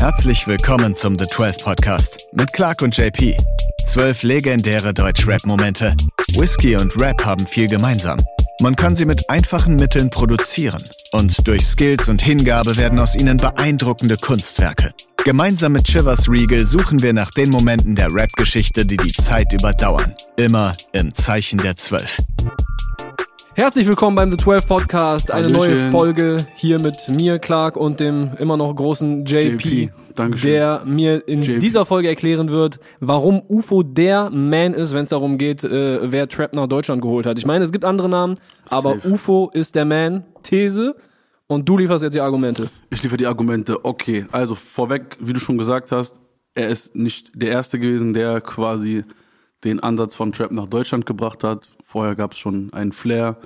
Herzlich willkommen zum The 12 Podcast mit Clark und JP. Zwölf legendäre Deutsch-Rap-Momente. Whisky und Rap haben viel gemeinsam. Man kann sie mit einfachen Mitteln produzieren. Und durch Skills und Hingabe werden aus ihnen beeindruckende Kunstwerke. Gemeinsam mit Chivers Regal suchen wir nach den Momenten der Rap-Geschichte, die die Zeit überdauern. Immer im Zeichen der Zwölf. Herzlich willkommen beim The 12 Podcast. Eine Hallöchen. neue Folge hier mit mir, Clark, und dem immer noch großen JP, JP, Dankeschön. der mir in JP. dieser Folge erklären wird, warum UFO der Man ist, wenn es darum geht, äh, wer Trap nach Deutschland geholt hat. Ich meine, es gibt andere Namen, aber Safe. UFO ist der Man. These. Und du lieferst jetzt die Argumente. Ich liefere die Argumente. Okay, also vorweg, wie du schon gesagt hast, er ist nicht der Erste gewesen, der quasi den Ansatz von Trap nach Deutschland gebracht hat. Vorher gab es schon einen Flair,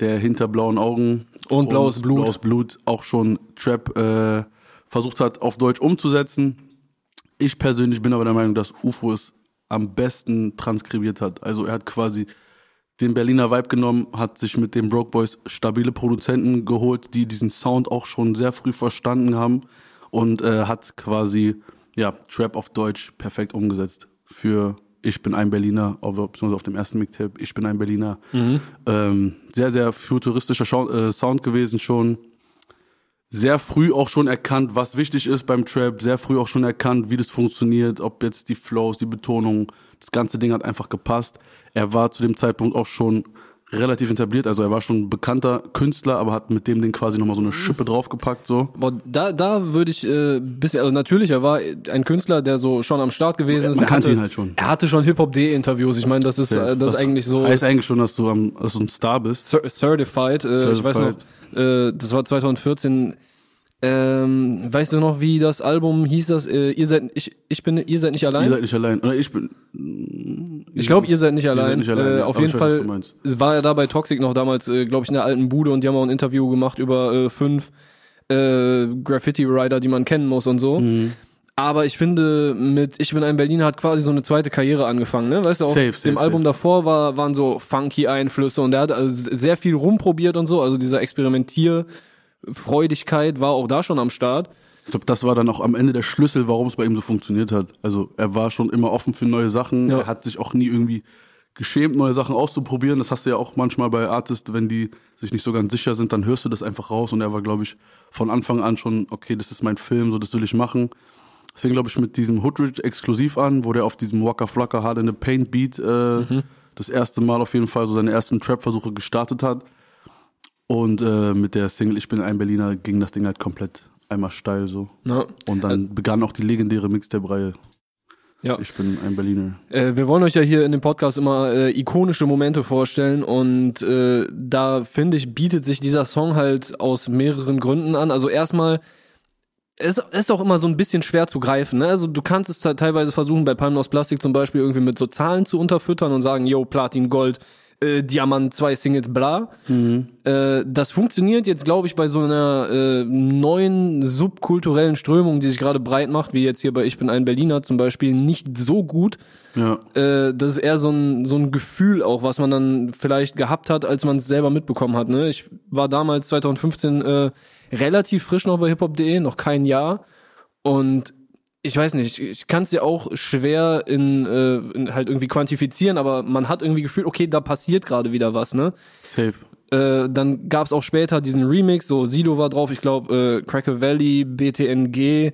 der hinter blauen Augen Und blaues Blut. blaues Blut auch schon Trap äh, versucht hat, auf Deutsch umzusetzen. Ich persönlich bin aber der Meinung, dass UFO es am besten transkribiert hat. Also er hat quasi den Berliner Vibe genommen, hat sich mit den Broke Boys stabile Produzenten geholt, die diesen Sound auch schon sehr früh verstanden haben und äh, hat quasi ja Trap auf Deutsch perfekt umgesetzt für ich bin ein Berliner, beziehungsweise auf dem ersten Mixtape, ich bin ein Berliner. Ähm, sehr, sehr futuristischer äh, Sound gewesen schon. Sehr früh auch schon erkannt, was wichtig ist beim Trap, sehr früh auch schon erkannt, wie das funktioniert, ob jetzt die Flows, die Betonung, das ganze Ding hat einfach gepasst. Er war zu dem Zeitpunkt auch schon relativ etabliert, also er war schon ein bekannter Künstler, aber hat mit dem Ding quasi nochmal so eine Schippe draufgepackt, so. Boah, da, da würde ich äh, bisschen, also natürlich, er war ein Künstler, der so schon am Start gewesen ist. Man er kannte hatte, ihn halt schon. Er hatte schon Hip-Hop-D-Interviews. Ich meine, das ist, äh, das, ist eigentlich so. Heißt eigentlich schon, dass du, am, dass du ein Star bist. Cer- Certified, äh, ich weiß noch, Certified. äh, das war 2014. Ähm, weißt du noch, wie das Album hieß? Das äh, ihr seid ich ich bin ihr seid nicht allein. Ihr seid nicht allein. Oder ich bin. ich glaube, ihr seid nicht allein. seid nicht allein, äh, auf jeden Fall war er da bei Toxic noch damals, äh, glaube ich, in der alten Bude und die haben auch ein Interview gemacht über äh, fünf äh, Graffiti-Writer, die man kennen muss und so. Mhm. Aber ich finde, mit Ich bin ein Berliner hat quasi so eine zweite Karriere angefangen, ne? Weißt du, auf Safe, safe, dem Album safe. davor war, waren so funky Einflüsse und er hat also sehr viel rumprobiert und so, also dieser Experimentierfreudigkeit war auch da schon am Start. Ich glaube, das war dann auch am Ende der Schlüssel, warum es bei ihm so funktioniert hat. Also er war schon immer offen für neue Sachen. Ja. Er hat sich auch nie irgendwie geschämt, neue Sachen auszuprobieren. Das hast du ja auch manchmal bei Artists, wenn die sich nicht so ganz sicher sind, dann hörst du das einfach raus. Und er war, glaube ich, von Anfang an schon, okay, das ist mein Film, so das will ich machen. Das fing, glaube ich, mit diesem Hoodridge exklusiv an, wo der auf diesem Waka Flocka Hard in the Paint Beat äh, das erste Mal auf jeden Fall so seine ersten Trap-Versuche gestartet hat. Und äh, mit der Single Ich bin ein Berliner ging das Ding halt komplett einmal steil so. Ne? Und dann begann auch die legendäre Mixtape-Reihe. Ja. Ich bin ein Berliner. Äh, wir wollen euch ja hier in dem Podcast immer äh, ikonische Momente vorstellen und äh, da finde ich, bietet sich dieser Song halt aus mehreren Gründen an. Also erstmal, es ist auch immer so ein bisschen schwer zu greifen. Ne? Also du kannst es teilweise versuchen, bei Palmen aus Plastik zum Beispiel irgendwie mit so Zahlen zu unterfüttern und sagen, yo, Platin, Gold, äh, Diamant, zwei Singles, bla. Äh, das funktioniert jetzt, glaube ich, bei so einer äh, neuen subkulturellen Strömung, die sich gerade breit macht, wie jetzt hier bei Ich bin ein Berliner zum Beispiel, nicht so gut. Ja. Äh, das ist eher so ein, so ein Gefühl auch, was man dann vielleicht gehabt hat, als man es selber mitbekommen hat. Ne? Ich war damals 2015 äh, relativ frisch noch bei hiphop.de, noch kein Jahr. Und ich weiß nicht, ich kann es ja auch schwer in, äh, in halt irgendwie quantifizieren, aber man hat irgendwie gefühlt, okay, da passiert gerade wieder was, ne? Safe. Äh, dann gab es auch später diesen Remix, so Sido war drauf, ich glaube, äh, Cracker Valley, BTNG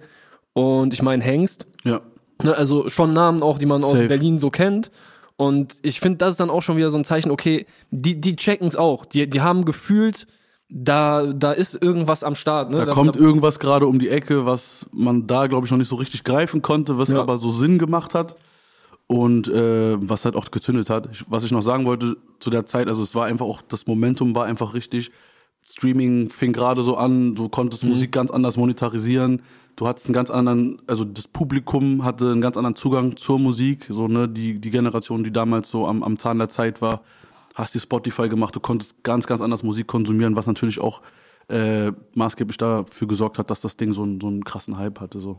und ich meine Hengst. Ja. Ne, also schon Namen auch, die man aus Safe. Berlin so kennt. Und ich finde, das ist dann auch schon wieder so ein Zeichen, okay, die, die checken's auch. Die, die haben gefühlt, da, da ist irgendwas am Start. Ne? Da, kommt irgendwas gerade um die Ecke, was man da, glaube ich, noch nicht so richtig greifen konnte, was Ja. aber so Sinn gemacht hat. Und äh, was halt auch gezündet hat. Ich, was ich noch sagen wollte zu der Zeit, also es war einfach auch, das Momentum war einfach richtig. Streaming fing gerade so an, du konntest Musik ganz anders monetarisieren. Du hattest einen ganz anderen, also das Publikum hatte einen ganz anderen Zugang zur Musik. So, ne, die, die Generation, die damals so am, am Zahn der Zeit war, hast die Spotify gemacht, du konntest ganz, ganz anders Musik konsumieren, was natürlich auch äh, maßgeblich dafür gesorgt hat, dass das Ding so einen, so einen krassen Hype hatte. So.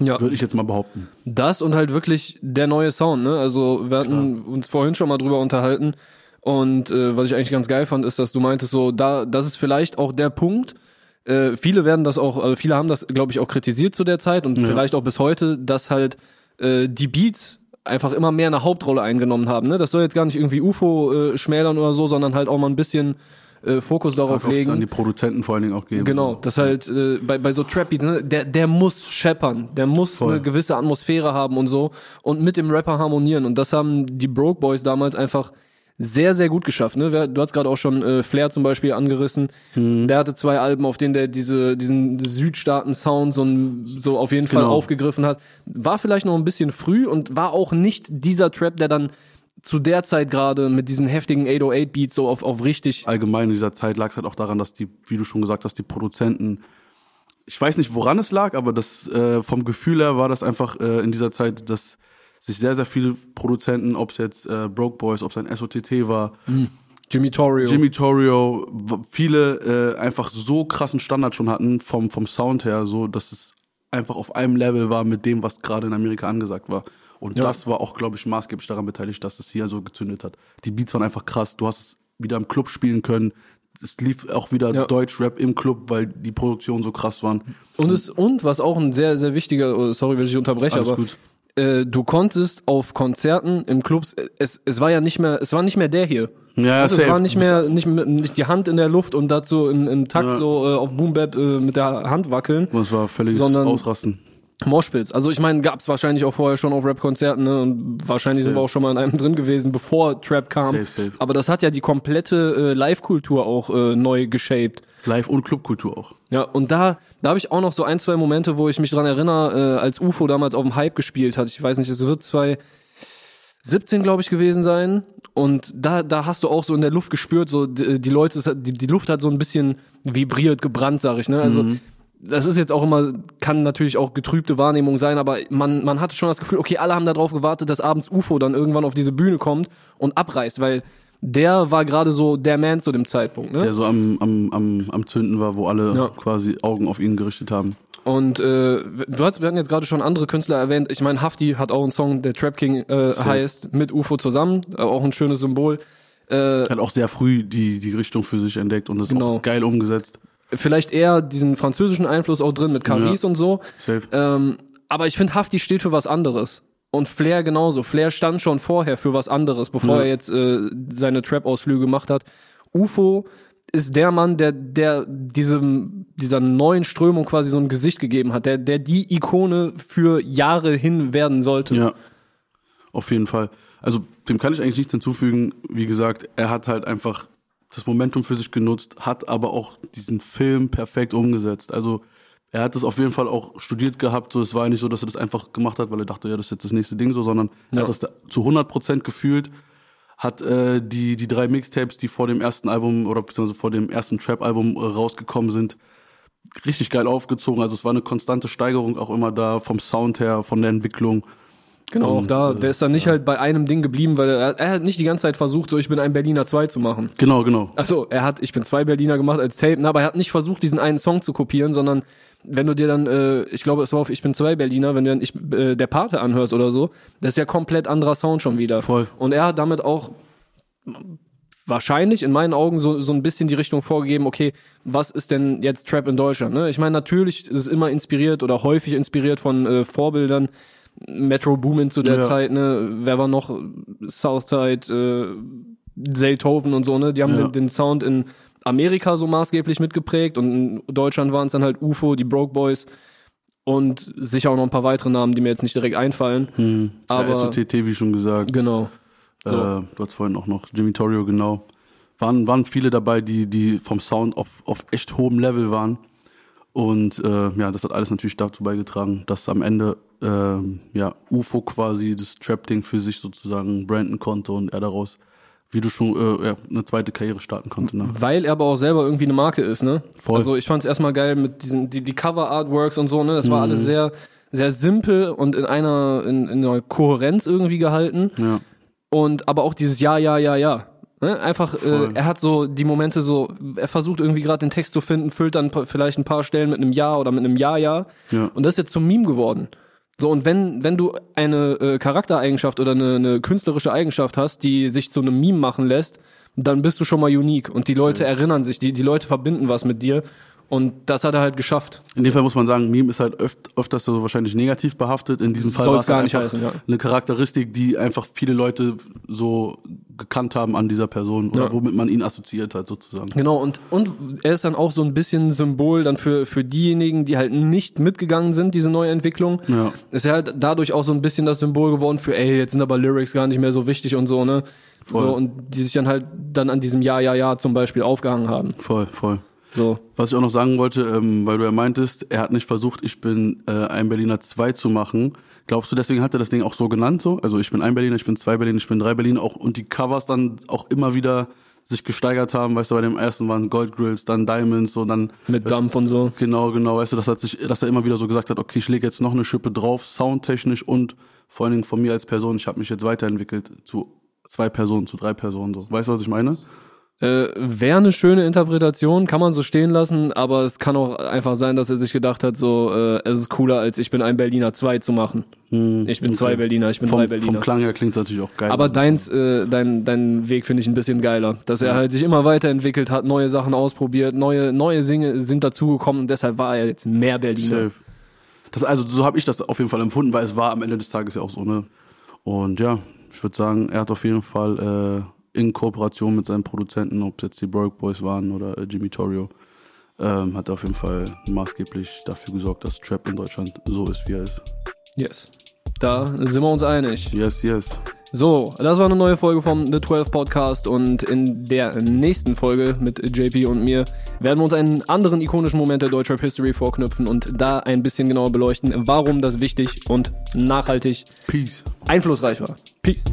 ja. Würde ich jetzt mal behaupten. Das und halt wirklich der neue Sound, ne? Also wir hatten uns vorhin schon mal drüber unterhalten. Und äh, was ich eigentlich ganz geil fand, ist, dass du meintest, so, da, das ist vielleicht auch der Punkt, Äh, viele werden das auch, äh, viele haben das, glaube ich, auch kritisiert zu der Zeit und Ja. vielleicht auch bis heute, dass halt äh, die Beats einfach immer mehr eine Hauptrolle eingenommen haben. Ne? Das soll jetzt gar nicht irgendwie UFO äh, schmälern oder so, sondern halt auch mal ein bisschen äh, Fokus darauf Oft legen. an die Produzenten vor allen Dingen auch geben. Genau, das halt äh, bei, bei so Trap Beats, ne, der, der muss scheppern, der muss Voll. eine gewisse Atmosphäre haben und so und mit dem Rapper harmonieren und das haben die Broke Boys damals einfach sehr, sehr gut geschafft. Ne? Du hast gerade auch schon äh, Flair zum Beispiel angerissen. Mhm. Der hatte zwei Alben, auf denen der diese, diesen Südstaaten-Sound so, ein- so auf jeden Fall Genau. aufgegriffen hat. War vielleicht noch ein bisschen früh und war auch nicht dieser Trap, der dann zu der Zeit gerade mit diesen heftigen 808-Beats so auf, auf richtig allgemein in dieser Zeit lag es halt auch daran, dass die, wie du schon gesagt hast, die Produzenten, ich weiß nicht, woran es lag, aber das äh, vom Gefühl her war das einfach äh, in dieser Zeit, dass sich sehr, sehr viele Produzenten, ob es jetzt äh, Broke Boys, ob es ein SOTT war, Jimmy Torrio. Jimmy Torrio, viele äh, einfach so krassen Standard schon hatten vom, vom Sound her, so dass es einfach auf einem Level war mit dem, was gerade in Amerika angesagt war. Und Ja. das war auch, glaube ich, maßgeblich daran beteiligt, dass es hier so gezündet hat. Die Beats waren einfach krass. Du hast es wieder im Club spielen können. Es lief auch wieder Ja. Deutsch-Rap im Club, weil die Produktionen so krass waren. Und es und was auch ein sehr sehr wichtiger, oh, sorry, wenn ich unterbreche, Alles aber gut. Äh, du konntest auf Konzerten im Clubs, es es war ja nicht mehr, es war nicht mehr der hier. Ja, also es war nicht mehr nicht, nicht die Hand in der Luft und dazu im, im Takt Ja. so äh, auf Boom Bap äh, mit der Hand wackeln. Es war völliges Sondern- Ausrasten. Moshpits. Also ich meine, gab's wahrscheinlich auch vorher schon auf Rap-Konzerten, ne? Und wahrscheinlich sind Safe. wir auch schon mal in einem drin gewesen, bevor Trap kam. Safe, safe. Aber das hat ja die komplette äh, Live-Kultur auch äh, neu geshaped. Live- und Clubkultur auch. Ja, und da, da habe ich auch noch so ein, zwei Momente, wo ich mich dran erinnere, äh, als UFO damals auf dem Hype gespielt hat. Ich weiß nicht, es wird 2017, glaube ich, gewesen sein. Und da, da hast du auch so in der Luft gespürt, so die, die Leute, die, die Luft hat so ein bisschen vibriert, gebrannt, sag ich. Ne? Also das ist jetzt auch immer, kann natürlich auch getrübte Wahrnehmung sein, aber man, man hatte schon das Gefühl, okay, alle haben darauf gewartet, dass abends UFO dann irgendwann auf diese Bühne kommt und abreißt, weil der war gerade so der Man zu dem Zeitpunkt. Ne? Der so am, am, am, am Zünden war, wo alle Ja. quasi Augen auf ihn gerichtet haben. Und äh, du hast, wir hatten jetzt gerade schon andere Künstler erwähnt. Ich meine, Hafti hat auch einen Song, der Trap King äh, Safe. heißt, mit UFO zusammen. Äh, auch ein schönes Symbol. Äh, hat auch sehr früh die, die Richtung für sich entdeckt und das Genau. auch geil umgesetzt. vielleicht eher diesen französischen Einfluss auch drin mit Caris und so. Safe. Ähm, aber ich finde, Hafti steht für was anderes. Und Flair genauso. Flair stand schon vorher für was anderes, bevor Ja. er jetzt äh, seine Trap-Ausflüge gemacht hat. UFO ist der Mann, der, der diesem, dieser neuen Strömung quasi so ein Gesicht gegeben hat, der, der die Ikone für Jahre hin werden sollte. Ja, auf jeden Fall. Also dem kann ich eigentlich nichts hinzufügen. Wie gesagt, er hat halt einfach das Momentum für sich genutzt, hat aber auch diesen Film perfekt umgesetzt. Also er hat das auf jeden Fall auch studiert gehabt. So, es war ja nicht so, dass er das einfach gemacht hat, weil er dachte, ja, das ist jetzt das nächste Ding so, sondern Ja. er hat das da zu 100% gefühlt. Hat äh, die, die drei Mixtapes, die vor dem ersten Album oder beziehungsweise vor dem ersten Trap-Album äh, rausgekommen sind, richtig geil aufgezogen. Also es war eine konstante Steigerung auch immer da vom Sound her, von der Entwicklung. Genau, auch Und, da, äh, der ist dann nicht halt bei einem Ding geblieben, weil er, er hat nicht die ganze Zeit versucht, so ich bin ein Berliner 2 zu machen. Genau, genau. Achso, er hat Ich bin zwei Berliner gemacht als Tape, aber er hat nicht versucht, diesen einen Song zu kopieren, sondern wenn du dir dann, äh, ich glaube, es war auf Ich bin zwei Berliner, wenn du dann ich, äh, der Pate anhörst oder so, das ist ja komplett anderer Sound schon wieder. Voll. Und er hat damit auch wahrscheinlich in meinen Augen so, so ein bisschen die Richtung vorgegeben, okay, was ist denn jetzt Trap in Deutschland? Ne? Ich meine, natürlich ist es immer inspiriert oder häufig inspiriert von äh, Vorbildern. Metro Boomin zu der Ja. Zeit, ne? Wer war noch? Southside, äh, Zaytoven und so, ne? Die haben Ja. den, den Sound in Amerika so maßgeblich mitgeprägt und in Deutschland waren es dann halt UFO, die Broke Boys und sicher auch noch ein paar weitere Namen, die mir jetzt nicht direkt einfallen. Hm. Aber- ja, SOTT, wie schon gesagt. Genau. Äh, du hast vorhin auch noch Jimmy Torrio, genau. Waren, waren viele dabei, die, die vom Sound auf, auf echt hohem Level waren. Und äh, ja, das hat alles natürlich dazu beigetragen, dass am Ende ähm, ja, UFO quasi das Trap-Ding für sich sozusagen branden konnte und er daraus, wie du schon, äh, ja, eine zweite Karriere starten konnte. Ne? Weil er aber auch selber irgendwie eine Marke ist, ne? Voll. Also ich fand es erstmal geil mit diesen, die, die Cover-Artworks und so, ne? Das Mhm. war alles sehr, sehr simpel und in einer, in, in einer Kohärenz irgendwie gehalten. Ja, und aber auch dieses Ja, ja, ja, ja. Ne? Einfach, äh, er hat so die Momente so, er versucht irgendwie gerade den Text zu finden, füllt dann vielleicht ein paar Stellen mit einem Ja oder mit einem Ja, ja. Ja. Und das ist jetzt zum Meme geworden. So, und wenn, wenn du eine äh, Charaktereigenschaft oder eine, eine künstlerische Eigenschaft hast, die sich zu einem Meme machen lässt, dann bist du schon mal unique und die Leute erinnern sich, die, die Leute verbinden was mit dir. Und das hat er halt geschafft. In dem Fall muss man sagen, Meme ist halt öft, öfters so wahrscheinlich negativ behaftet. In diesem Fall war es gar halt nicht einfach heißen, ja. eine Charakteristik, die einfach viele Leute so gekannt haben an dieser Person oder Ja. womit man ihn assoziiert hat sozusagen. Genau, und, und er ist dann auch so ein bisschen Symbol dann für, für diejenigen, die halt nicht mitgegangen sind, diese neue Entwicklung. Ja. Ist er halt dadurch auch so ein bisschen das Symbol geworden für, ey, jetzt sind aber Lyrics gar nicht mehr so wichtig und so, ne? Voll. So, und die sich dann halt dann an diesem Ja, Ja, Ja zum Beispiel aufgehangen haben. Voll, voll. So. Was ich auch noch sagen wollte, ähm, weil du ja meintest, er hat nicht versucht, ich bin äh, ein Berliner 2 zu machen. Glaubst du, deswegen hat er das Ding auch so genannt so? Also ich bin ein Berliner, ich bin zwei Berliner, ich bin drei Berliner auch und die Covers dann auch immer wieder sich gesteigert haben, weißt du, bei dem ersten waren Goldgrills, dann Diamonds, so dann Mit Dampf und so. Genau, genau, weißt du, das hat sich, dass er immer wieder so gesagt hat, okay, ich lege jetzt noch eine Schippe drauf, soundtechnisch und vor allen Dingen von mir als Person, ich habe mich jetzt weiterentwickelt zu zwei Personen, zu drei Personen so. Weißt du, was ich meine? Äh, Wäre eine schöne Interpretation, kann man so stehen lassen, aber es kann auch einfach sein, dass er sich gedacht hat, so, äh, es ist cooler, als ich bin ein Berliner 2 zu machen. ich bin zwei Berliner, ich bin drei Hm, Vom, Berliner. vom Klang her klingt es natürlich auch geil. Aber deins, äh, dein, dein Weg finde ich ein bisschen geiler. Dass er halt sich immer weiterentwickelt hat, neue Sachen ausprobiert, neue, neue Singe sind dazugekommen und deshalb war er jetzt mehr Berliner. Das, also so habe ich das auf jeden Fall empfunden, weil es war am Ende des Tages ja auch so, ne? Und ja, ich würde sagen, er hat auf jeden Fall äh, in Kooperation mit seinen Produzenten, ob es jetzt die Broke Boys waren oder äh, Jimmy Torrio, ähm, hat er auf jeden Fall maßgeblich dafür gesorgt, dass Trap in Deutschland so ist, wie er ist. Yes. Da sind wir uns einig. Yes, yes. So, das war eine neue Folge vom The 12 Podcast und in der nächsten Folge mit JP und mir werden wir uns einen anderen ikonischen Moment der Deutschrap History vorknüpfen und da ein bisschen genauer beleuchten, warum das wichtig und nachhaltig Peace. einflussreich war. Peace.